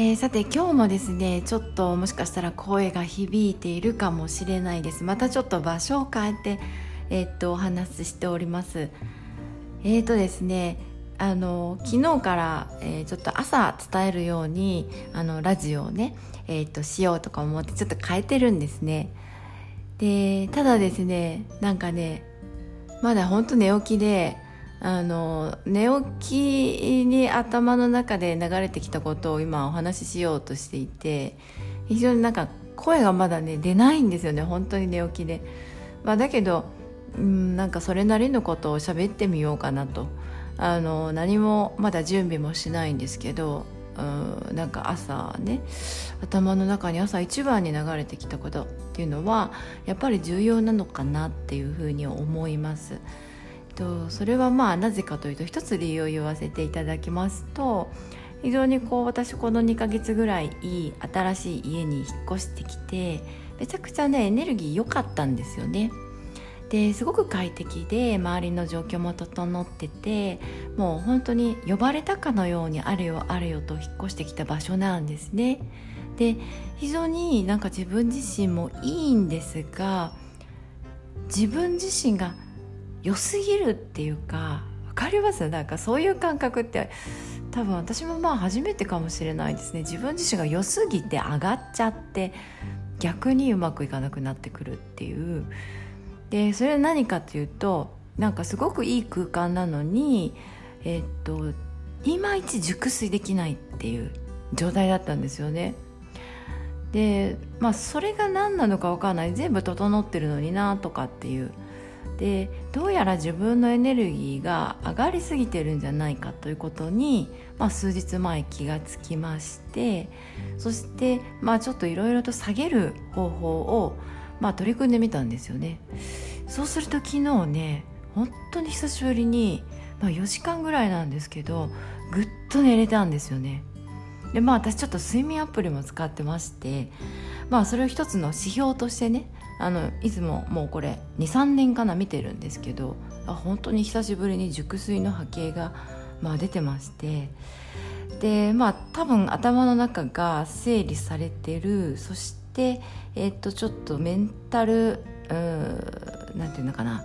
えー、さて今日もですねちょっともしかしたら声が響いているかもしれないです。またちょっと場所を変えて、えー、っとお話ししております。えー、とですねあの昨日から、えー、ちょっと朝伝えるようにあのラジオをね、えー、としようとか思ってちょっと変えてるんですね。でただですねなんかねまだほんと寝起きであの寝起きに頭の中で流れてきたことを今お話ししようとしていて非常になんか声がまだね出ないんですよね本当に寝起きで、まあ、だけどうんなんかそれなりのことを喋ってみようかなとあの何もまだ準備もしないんですけどうんなんか朝ね頭の中に朝一番に流れてきたことっていうのはやっぱり重要なのかなっていうふうに思います。とそれはまあなぜかというと一つ理由を言わせていただきますと非常にこう私この2ヶ月ぐらいいい新しい家に引っ越してきてめちゃくちゃねエネルギー良かったんですよね。ですごく快適で周りの状況も整っててもう本当に呼ばれたかのようにあれよあれよと引っ越してきた場所なんですね。で非常になんか自分自身もいいんですが自分自身が良すぎるっていうか分かります？なんかそういう感覚って多分私もまあ初めてかもしれないですね。自分自身が良すぎて上がっちゃって逆にうまくいかなくなってくるっていう。でそれは何かっていうとなんかすごくいい空間なのにえー、っといまいち熟睡できないっていう状態だったんですよね。でまあそれが何なのか分かんない。全部整ってるのになとかっていう。でどうやら自分のエネルギーが上がりすぎてるんじゃないかということに、まあ、数日前気がつきましてそして、まあ、ちょっといろいろと下げる方法を、まあ、取り組んでみたんですよね。そうすると昨日ね本当に久しぶりに、まあ、4時間ぐらいなんですけどぐっと寝れたんですよね。でまあ私ちょっと睡眠アプリも使ってましてまあそれを一つの指標としてねあのいつももうこれ23年かな見てるんですけどあ本当に久しぶりに熟睡の波形が、まあ、出てましてでまあ多分頭の中が整理されてるそして、え、っとちょっとメンタル何て言うのかな、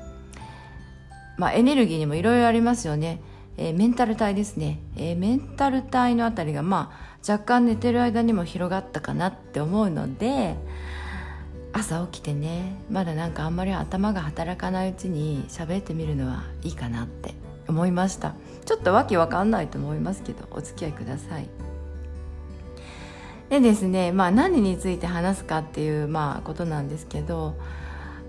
まあ、エネルギーにもいろいろありますよね。えー、メンタル体ですね、えー、メンタル体のあたりがまあ若干寝てる間にも広がったかなって思うので朝起きてねまだなんかあんまり頭が働かないうちに喋ってみるのはいいかなって思いました。ちょっとわけわかんないと思いますけどお付き合いください。でですねまあ何について話すかっていうまあことなんですけど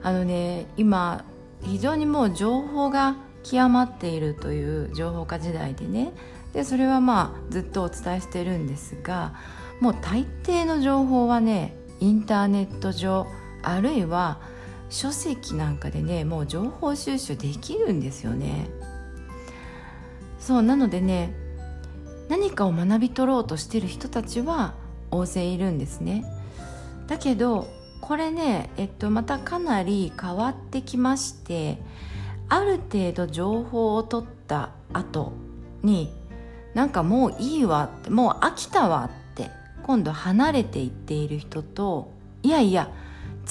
あのね今非常にもう情報が極まっているという情報化時代でねでそれはまあずっとお伝えしてるんですがもう大抵の情報はねインターネット上あるいは書籍なんかでねもう情報収集できるんですよね。そうなのでね何かを学び取ろうとしてる人たちは大勢いるんですね。だけどこれね、えっと、またかなり変わってきましてある程度情報を取った後になんかもういいわってもう飽きたわって今度離れていっている人といやいや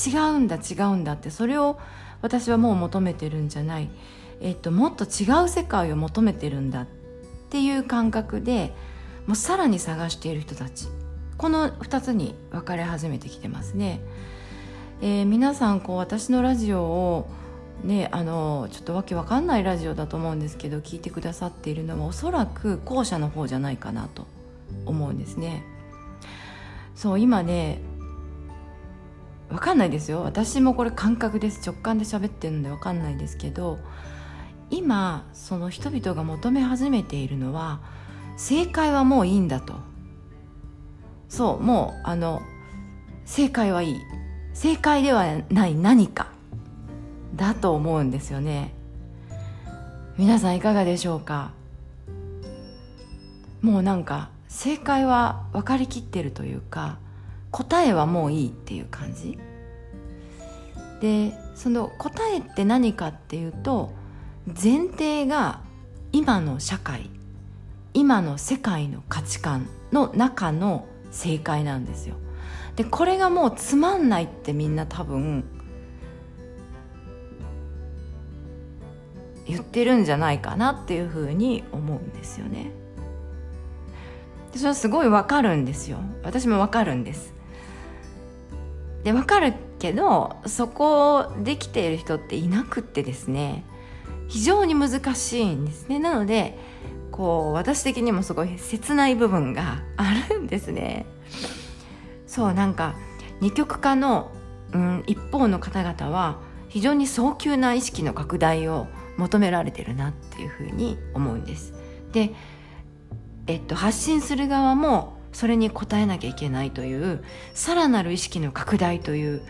違うんだ違うんだってそれを私はもう求めてるんじゃない、えっと、もっと違う世界を求めてるんだっていう感覚でもうさらに探している人たちこの2つに分かれ始めてきてますね。えー、皆さんこう私のラジオをねあのちょっとわけわかんないラジオだと思うんですけど聞いてくださっているのはおそらく後者の方じゃないかなと思うんですね。そう今ねわかんないですよ。私もこれ感覚です。直感で喋ってるのでわかんないですけど今その人々が求め始めているのは正解はもういいんだと。そうもうあの正解はいい。正解ではない何か。だと思うんですよね。皆さんいかがでしょうか。もうなんか正解は分かりきってるというか答えはもういいっていう感じ。でその答えって何かっていうと前提が今の社会今の世界の価値観の中の正解なんですよ。でこれがもうつまんないってみんな多分言ってるんじゃないかなっていうふうに思うんですよね。でそれはすごいわかるんですよ。私もわかるんです。でわかるけどそこをできている人っていなくってですね非常に難しいんですね。なのでこう私的にもすごい切ない部分があるんですね。そうなんか二極化の、うん、一方の方々は非常に早急な意識の拡大を求められてるなっていうふうに思うんです。で、えっと、発信する側もそれに応えなきゃいけないというさらなる意識の拡大という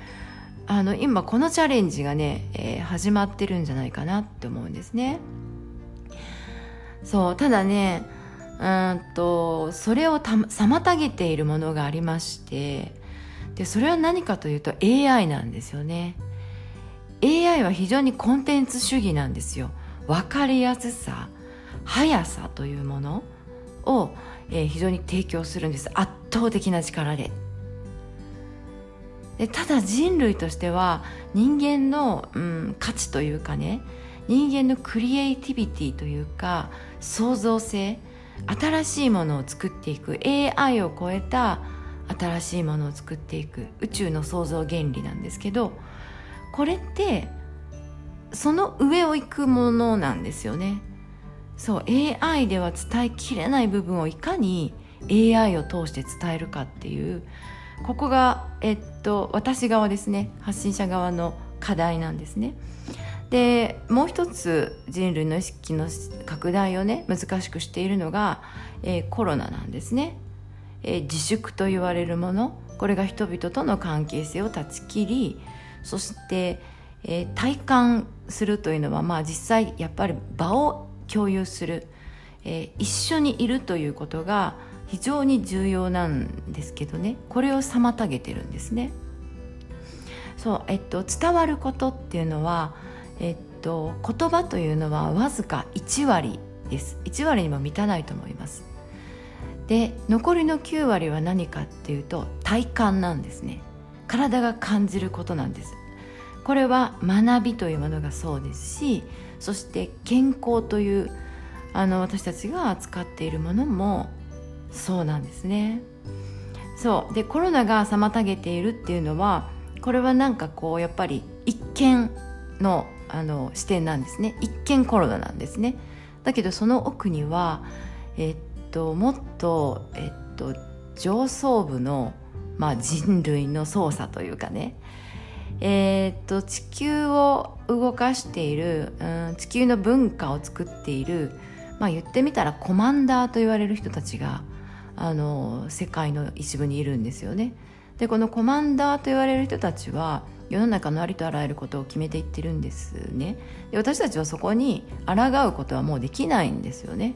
あの今このチャレンジがね、えー、始まってるんじゃないかなって思うんですね。そうただねうんとそれを妨げているものがありましてでそれは何かというと AI なんですよね。AI は非常にコンテンツ主義なんですよ。分かりやすさ速さというものを、えー、非常に提供するんです。圧倒的な力で。でただ人類としては人間の、うん、価値というかね人間のクリエイティビティというか創造性新しいものを作っていく AI を超えた新しいものを作っていく宇宙の創造原理なんですけどこれってその上を行くものなんですよね。そう AI では伝えきれない部分をいかに AI を通して伝えるかっていうここが、えっと、私側ですね。発信者側の課題なんですね。でもう一つ人類の意識の拡大をね難しくしているのが、えー、コロナなんですね、えー、自粛と言われるもの。これが人々との関係性を断ち切りそして、えー、体感するというのは、まあ、実際やっぱり場を共有する、え一緒にいるということが非常に重要なんですけどね。これを妨げてるんですね。そうえっと、伝わることっていうのは、えっと、言葉というのはわずか1割です。1割にも満たないと思います。で残りの9割は何かっていうと体感なんですね。体が感じることなんです。これは学びというものがそうですしそして健康というあの私たちが扱っているものもそうなんですね。そう。でコロナが妨げているっていうのはこれはなんかこうやっぱり一見のあの視点なんですね。一見コロナなんですね。だけどその奥にはえっともっとえっと上層部の、まあ、人類の操作というかねえー、っと地球を動かしている、うん、地球の文化を作っている、まあ、言ってみたらコマンダーと言われる人たちがあの世界の一部にいるんですよね。でこのコマンダーと言われる人たちは世の中のありとあらゆることを決めていってるんですねで私たちはそこに抗うことはもうできないんですよね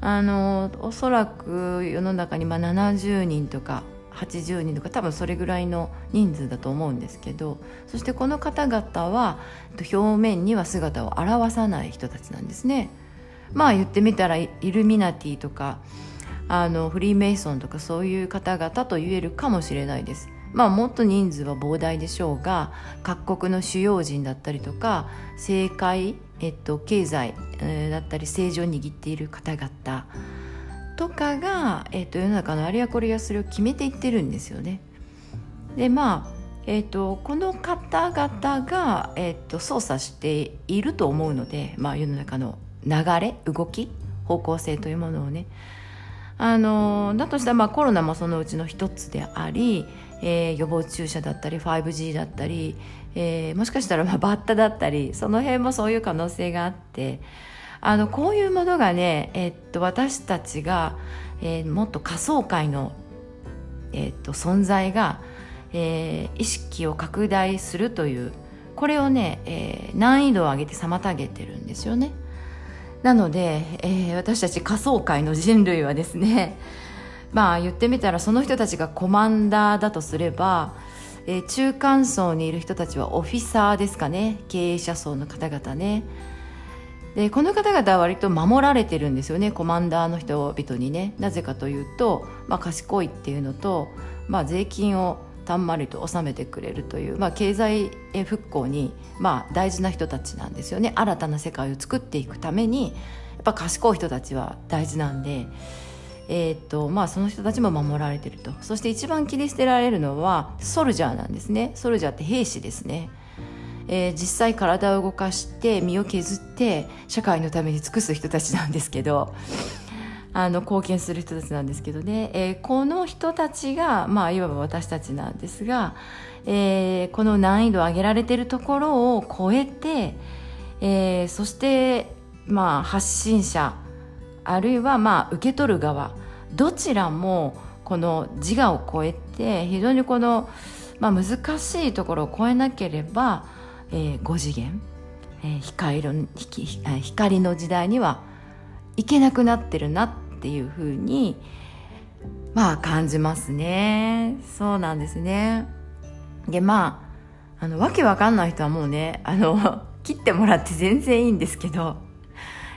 あのおそらく世の中にまあ70人とか80人とか多分それぐらいの人数だと思うんですけどそしてこの方々は表面には姿を現さない人たちなんですね。まあ言ってみたらイルミナティとかあのフリーメイソンとかそういう方々と言えるかもしれないです。まあもっと人数は膨大でしょうが各国の主要人だったりとか政界、えっと、経済、えー、だったり政治を握っている方々とかが、えーと、世の中のあれやこれやそれを決めていってるんですよね。でまあえーと、この方々が、えーと、操作していると思うので、まあ、世の中の流れ動き方向性というものをねあのだとしたら、まあ、コロナもそのうちの一つであり、えー、予防注射だったり 5G だったり、えー、もしかしたらまあバッタだったりその辺もそういう可能性があってあのこういうものがね、えっと、私たちが、えー、もっと仮想界の、えっと、存在が、えー、意識を拡大するというこれをね、えー、難易度を上げて妨げてるんですよね。なので、えー、私たち仮想界の人類はですね まあ言ってみたらその人たちがコマンダーだとすれば、えー、中間層にいる人たちはオフィサーですかね。経営者層の方々ね。でこの方々は割と守られてるんですよね。コマンダーの人々にね。なぜかというと、まあ、賢いっていうのと、まあ、税金をたんまりと納めてくれるという、まあ、経済復興に、まあ、大事な人たちなんですよね。新たな世界を作っていくためにやっぱ賢い人たちは大事なんで、えーとまあ、その人たちも守られてると。そして一番切り捨てられるのはソルジャーなんですね。ソルジャーって兵士ですね。えー、実際体を動かして身を削って社会のために尽くす人たちなんですけど あの貢献する人たちなんですけどね、えー、この人たちが、まあ、いわば私たちなんですが、えー、この難易度を上げられてるところを超えて、えー、そして、まあ、発信者あるいは、まあ、受け取る側どちらもこの自我を超えて非常にこの、まあ、難しいところを超えなければ、えー、5次元、えー、光光の時代にはいけなくなってるなっていうふうにまあ感じますね。そうなんですね。でまああのわけわかんない人はもうねあの 切ってもらって全然いいんですけど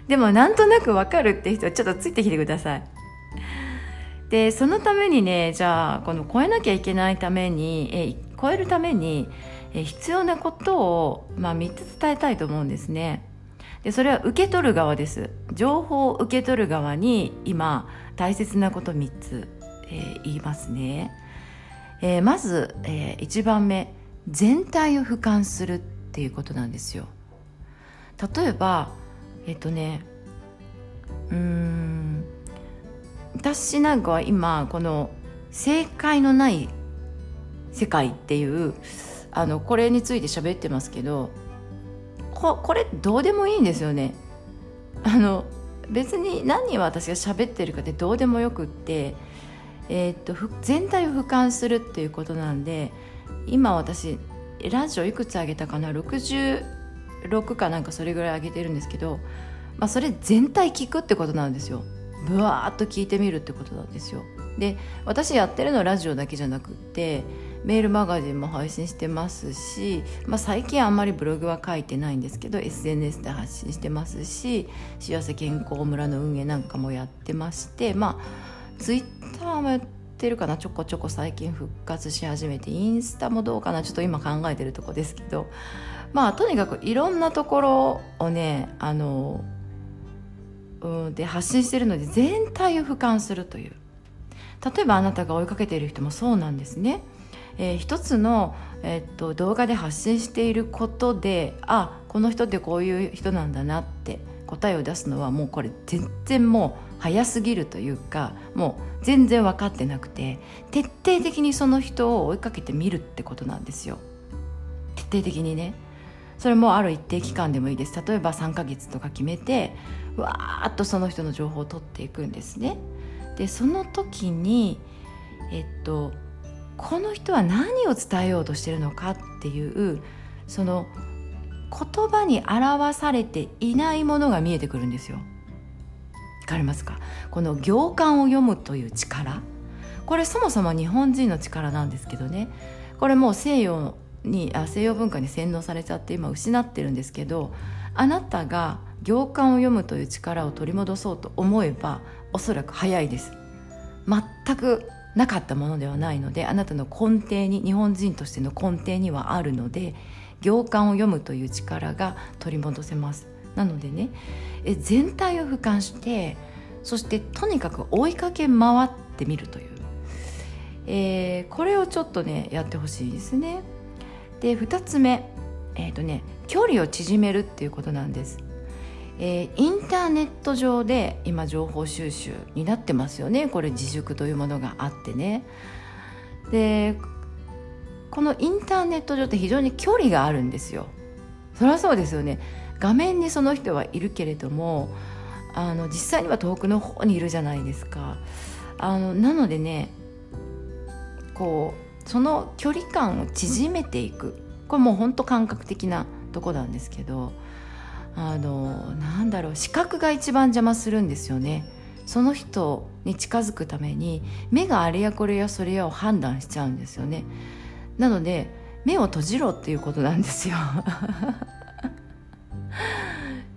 でもなんとなくわかるって人はちょっとついてきてください。でそのためにねじゃあこの超えなきゃいけないためにえ超えるためにえ必要なことを、まあ、3つ伝えたいと思うんですね。でそれは受け取る側です。情報を受け取る側に今大切なこと3つ、えー、言いますね、えー、まず、えー、1番目全体を俯瞰するっていうことなんですよ。例えばえっとねうん私なんかは今この正解のない世界っていうあのこれについて喋ってますけどここれどうでもいいんですよね。あの別に何を私が喋ってるかってどうでもよくって、えー、っと全体を俯瞰するっていうことなんで今私ラジオいくつ上げたかな？66かなんかそれぐらい上げてるんですけど、まあ、それ全体聞くってことなんですよ。ぶわーっと聞いてみるってことなんですよ。で私やってるのはラジオだけじゃなくってメールマガジンも配信してますし、まあ、最近あんまりブログは書いてないんですけど SNS で発信してますし幸せ健康村の運営なんかもやってましてまあツイッターもやってるかなちょこちょこ最近復活し始めてインスタもどうかなちょっと今考えてるとこですけどまあとにかくいろんなところをねあのうんで発信してるので全体を俯瞰するという例えばあなたが追いかけている人もそうなんですね。えー、一つの、えー、っと動画で発信していることであこの人ってこういう人なんだなって答えを出すのはもうこれ全然もう早すぎるというかもう全然分かってなくて徹底的にその人を追いかけてみるってことなんですよ。徹底的にね。それもある一定期間でもいいです。例えば3ヶ月とか決めてわーっとその人の情報を取っていくんですね。でその時にえっとこの人は何を伝えようとしてるのかっていうその言葉に表されていないものが見えてくるんですよ。わかりますか？この行間を読むという力。これそもそも日本人の力なんですけどね。これもう西洋にあ西洋文化に洗脳されちゃって今失ってるんですけどあなたが行間を読むという力を取り戻そうと思えばおそらく早いです。全くなかったものではないのであなたの根底に日本人としての根底にはあるので行間を読むという力が取り戻せます。なのでねえ全体を俯瞰してそしてとにかく追いかけ回ってみるという、えー、これをちょっとねやってほしいですね。で2つ目えっ、ー、とね距離を縮めるっていうことなんです。えー、インターネット上で今情報収集になってますよね。これ自粛というものがあってね。でこのインターネット上って非常に距離があるんですよ。そりゃそうですよね。画面にその人はいるけれどもあの実際には遠くの方にいるじゃないですか。あのなのでねこうその距離感を縮めていく。これもうほんと感覚的なとこなんですけど。あのなんだろう視覚が一番邪魔するんですよね。その人に近づくために目があれやこれやそれやを判断しちゃうんですよね。なので目を閉じろっていうことなんですよ。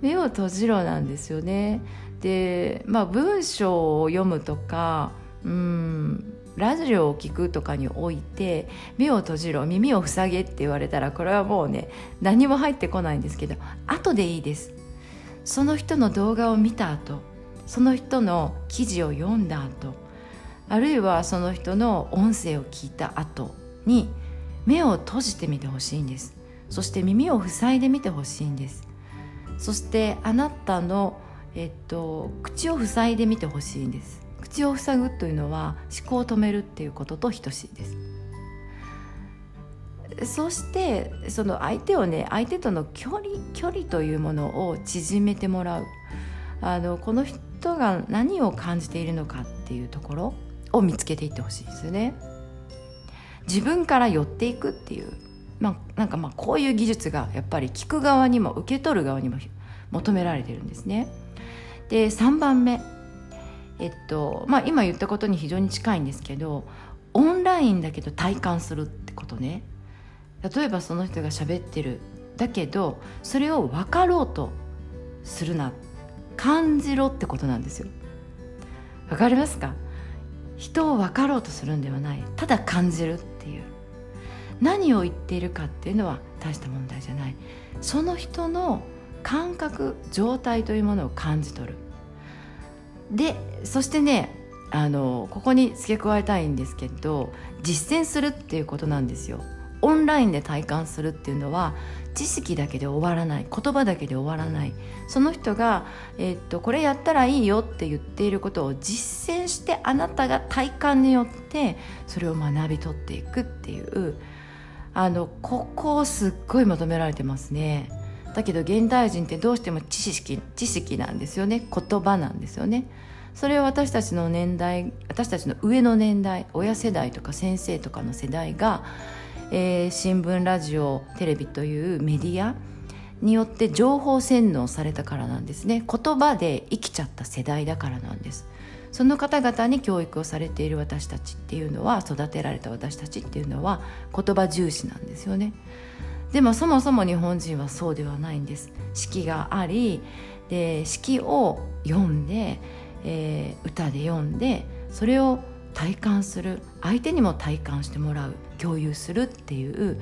目を閉じろなんですよね。でまあ文章を読むとかうんラジオを聞くとかにおいて目を閉じろ耳を塞げって言われたらこれはもうね何も入ってこないんですけど後でいいです。その人の動画を見た後その人の記事を読んだ後あるいはその人の音声を聞いた後に目を閉じてみてほしいんです。そして耳を塞いでみてほしいんです。そしてあなたの、えっと、口を塞いでみてほしいんです。口を塞ぐというのは思考を止めるっていうことと等しいです。そしてその相手をね相手との距離距離というものを縮めてもらう。あのこの人が何を感じているのかっていうところを見つけていってほしいですよね。自分から寄っていくっていう。まあなんかまあこういう技術がやっぱり聞く側にも受け取る側にも求められてるんですね。で3番目。えっとまあ今言ったことに非常に近いんですけどオンラインだけど体感するってことね。例えばその人が喋ってる。だけどそれを分かろうとするな。感じろってことなんですよ。わかりますか？人を分かろうとするんではない。ただ感じるっていう。何を言っているかっていうのは大した問題じゃない。その人の感覚状態というものを感じ取る。でそしてねあのここに付け加えたいんですけど実践するっていうことなんですよ。オンラインで体感するっていうのは知識だけで終わらない言葉だけで終わらない。その人が、えー、っとこれやったらいいよって言っていることを実践してあなたが体感によってそれを学び取っていくっていうあのここをすっごい求められてますね。だけど現代人ってどうしても知識知識なんですよね。言葉なんですよね。それを私たちの年代私たちの上の年代親世代とか先生とかの世代がえー、新聞ラジオテレビというメディアによって情報洗脳されたからなんですね。言葉で生きちゃった世代だからなんです。その方々に教育をされている私たちっていうのは育てられた私たちっていうのは言葉重視なんですよね。でもそもそも日本人はそうではないんです。式がありで式を読んで、えー、歌で読んでそれを体感する相手にも体感してもらう共有するっていう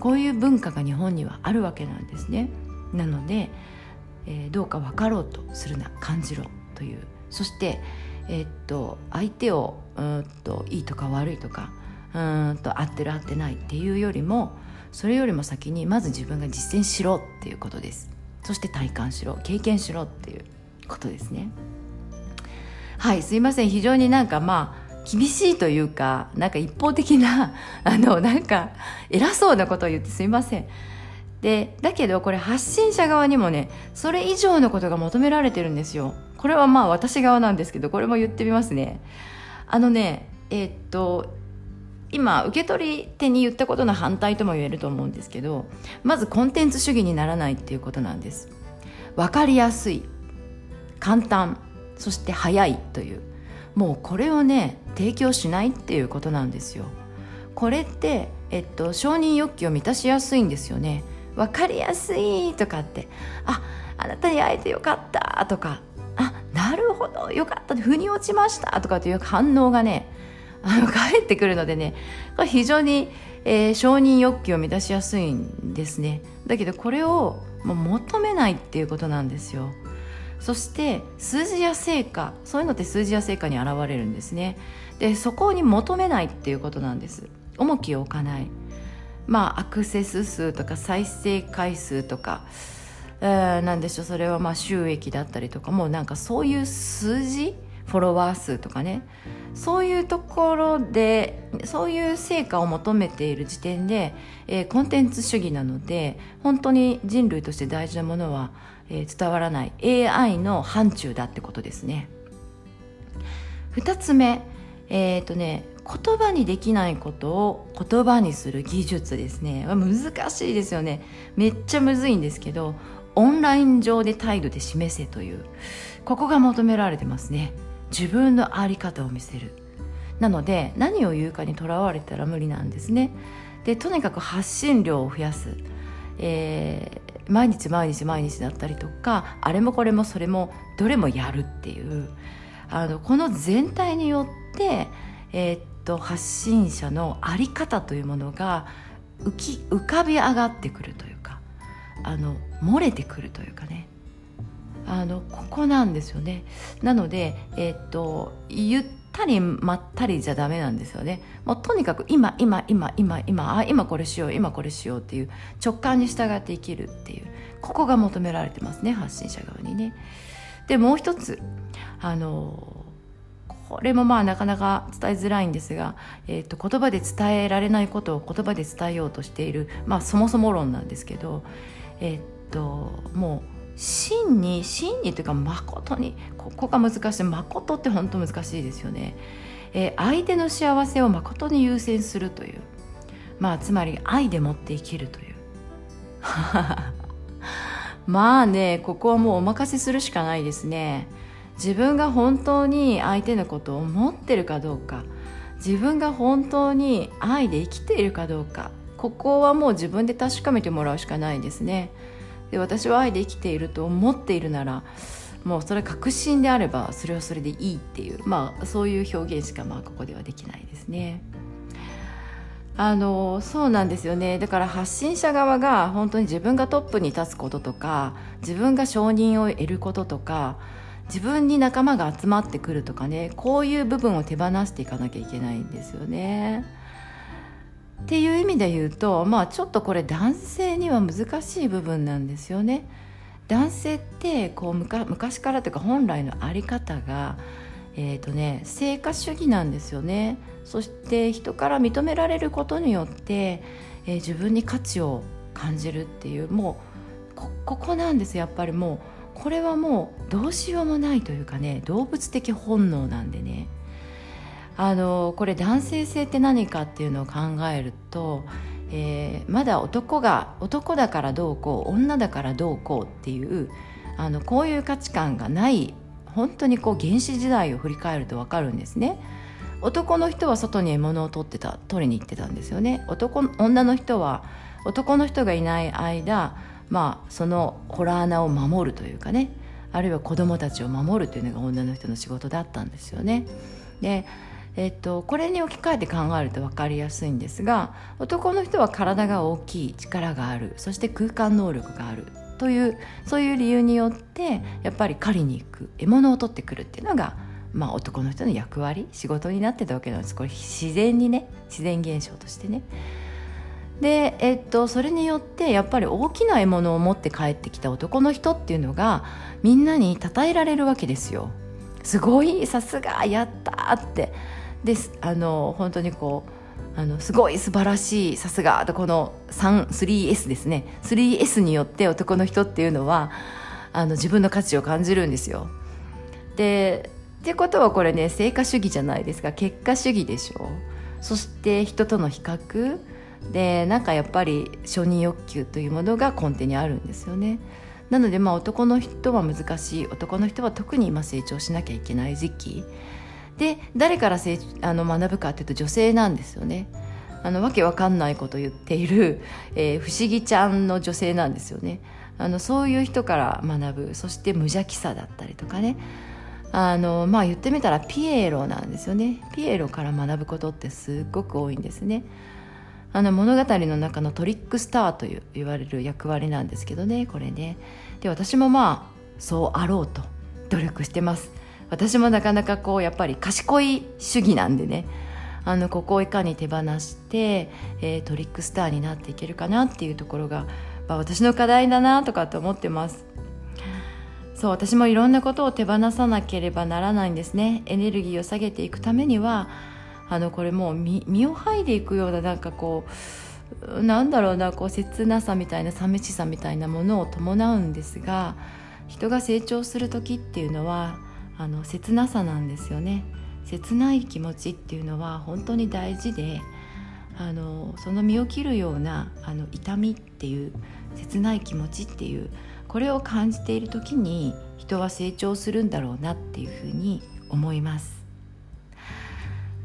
こういう文化が日本にはあるわけなんですね。なので、えー、どうか分かろうとするな感じろという。そして、えー、っと相手をうんといいとか悪いとかうんと合ってる合ってないっていうよりもそれよりも先にまず自分が実践しろっていうことです。そして体感しろ経験しろっていうことですね。はいすいません。非常になんかまあ厳しいというかなんか一方的な あのなんか偉そうなことを言ってすいません。でだけどこれ発信者側にもねそれ以上のことが求められてるんですよ。これはまあ私側なんですけどこれも言ってみますね。あのねえー、っと今受け取り手に言ったことの反対とも言えると思うんですけどまずコンテンツ主義にならないっていうことなんです。分かりやすい簡単そして早いという。もうこれをね提供しないっていうことなんですよ。これって、えっと、承認欲求を満たしやすいんですよね。分かりやすいとかってああなたに会えてよかったとかあなるほどよかった腑に落ちましたとかという反応がねあの返ってくるのでねこれ非常に、えー、承認欲求を満たしやすいんですね。だけどこれをもう求めないっていうことなんですよ。そして数字や成果そういうのって数字や成果に現れるんですね。でそこに求めないっていうことなんです。重きを置かない。まあアクセス数とか再生回数とか、えー、なんでしょう。それはまあ収益だったりとかもうなんかそういう数字フォロワー数とかね。そういうところでそういう成果を求めている時点で、えー、コンテンツ主義なので本当に人類として大事なものはえー、伝わらない。AI の範疇だってことですね。2つ目、えっ、ー、とね言葉にできないことを言葉にする技術ですね。難しいですよね。めっちゃむずいんですけどオンライン上で態度で示せという。ここが求められてますね。自分の在り方を見せる。なので何を言うかにとらわれたら無理なんですね。でとにかく発信量を増やす、えー、毎日毎日毎日だったりとかあれもこれもそれもどれもやるっていう。あのこの全体によって、えー、っと発信者の在り方というものが浮き浮かび上がってくるというかあの漏れてくるというかね。あのここなんですよね。なので、え、っと言ったりまったりじゃダメなんですよね。もうとにかく今今今今今あ今これしよう今これしようっていう直感に従って生きるっていう。ここが求められてますね発信者側にね。でもう一つあのこれもまあなかなか伝えづらいんですが、えーと、言葉で伝えられないことを言葉で伝えようとしている、まあ、そもそも論なんですけど、えっ、ー、ともう真に真にというか誠にここが難しい。誠って本当難しいですよね、えー、相手の幸せを誠に優先するという。まあつまり愛でもって生きるという。まあねここはもうお任せするしかないですね。自分が本当に相手のことを思ってるかどうか。自分が本当に愛で生きているかどうか。ここはもう自分で確かめてもらうしかないですね。で私は愛で生きていると思っているならもうそれ確信であればそれはそれでいいっていうまあそういう表現しかまあここではできないですね。あのそうなんですよねだから発信者側が本当に自分がトップに立つこととか自分が承認を得ることとか自分に仲間が集まってくるとかねこういう部分を手放していかなきゃいけないんですよね。っていう意味で言うとまあちょっとこれ男性には難しい部分なんですよね。男性ってこう昔からというか本来の在り方がえーとね、成果主義なんですよね。そして人から認められることによって、えー、自分に価値を感じるっていうもうここなんですやっぱりもうこれはもうどうしようもないというかね動物的本能なんでね。あのこれ男性性って何かっていうのを考えると、えー、まだ男が男だからどうこう女だからどうこうっていうあのこういう価値観がない本当にこう原始時代を振り返ると分かるんですね。男の人は外に獲物を取ってた取りに行ってたんですよね。男女の人は男の人がいない間まあそのホラー穴を守るというかね。あるいは子供たちを守るというのが女の人の仕事だったんですよね。でえっと、これに置き換えて考えると分かりやすいんですが男の人は体が大きい力があるそして空間能力があるというそういう理由によってやっぱり狩りに行く獲物を取ってくるっていうのが、まあ、男の人の役割仕事になってたわけなんですこれ自然にね自然現象としてね。で、えっと、それによってやっぱり大きな獲物を持って帰ってきた男の人っていうのがみんなに称えられるわけですよ。すごいさすがやったってです。あの本当にこうあのすごい素晴らしいさすがとこの 3S ですね。3S によって男の人っていうのはあの自分の価値を感じるんですよ。でってことはこれね成果主義じゃないですか。結果主義でしょ。そして人との比較。でなんかやっぱり承認欲求というものが根底にあるんですよね。なのでまあ男の人は難しい。男の人は特に今成長しなきゃいけない時期。で誰からせあの学ぶかっていうと女性なんですよね。あのわけわかんないこと言っている、えー、不思議ちゃんの女性なんですよね。あのそういう人から学ぶそして無邪気さだったりとかね。あのまあ言ってみたらピエロなんですよね。ピエロから学ぶことってすっごく多いんですね。あの物語の中のトリックスターという言われる役割なんですけどねこれね。で私もまあそうあろうと努力してます。私もなかなかこうやっぱり賢い主義なんでね。あのここをいかに手放して、えー、トリックスターになっていけるかなっていうところが、まあ、私の課題だなとかと思ってます。そう私もいろんなことを手放さなければならないんですね。エネルギーを下げていくためにはあのこれもう身を剥いでいくようななんかこうなんだろうなこう切なさみたいな寂しさみたいなものを伴うんですが人が成長する時っていうのはあの切なさなんですよね。切ない気持ちっていうのは本当に大事であのその身を切るようなあの痛みっていう切ない気持ちっていうこれを感じている時に人は成長するんだろうなっていうふうに思います。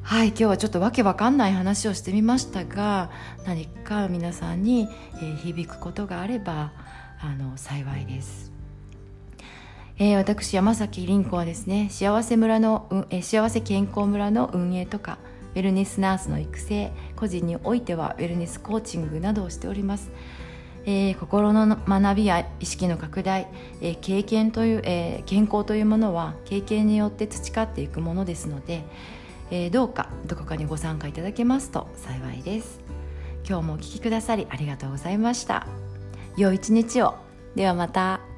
はい今日はちょっとわけわかんない話をしてみましたが何か皆さんに、響くことがあればあの幸いです、えー、私山崎凛子はですね幸せ村の、うんえー、幸せ健康村の運営とかウェルネスナースの育成個人においてはウェルネスコーチングなどをしております。えー、心の学びや意識の拡大、えー、経験という、えー、健康というものは経験によって培っていくものですので、えー、どうかどこかにご参加いただけますと幸いです。今日もお聴きくださりありがとうございました。良い一日を。ではまた。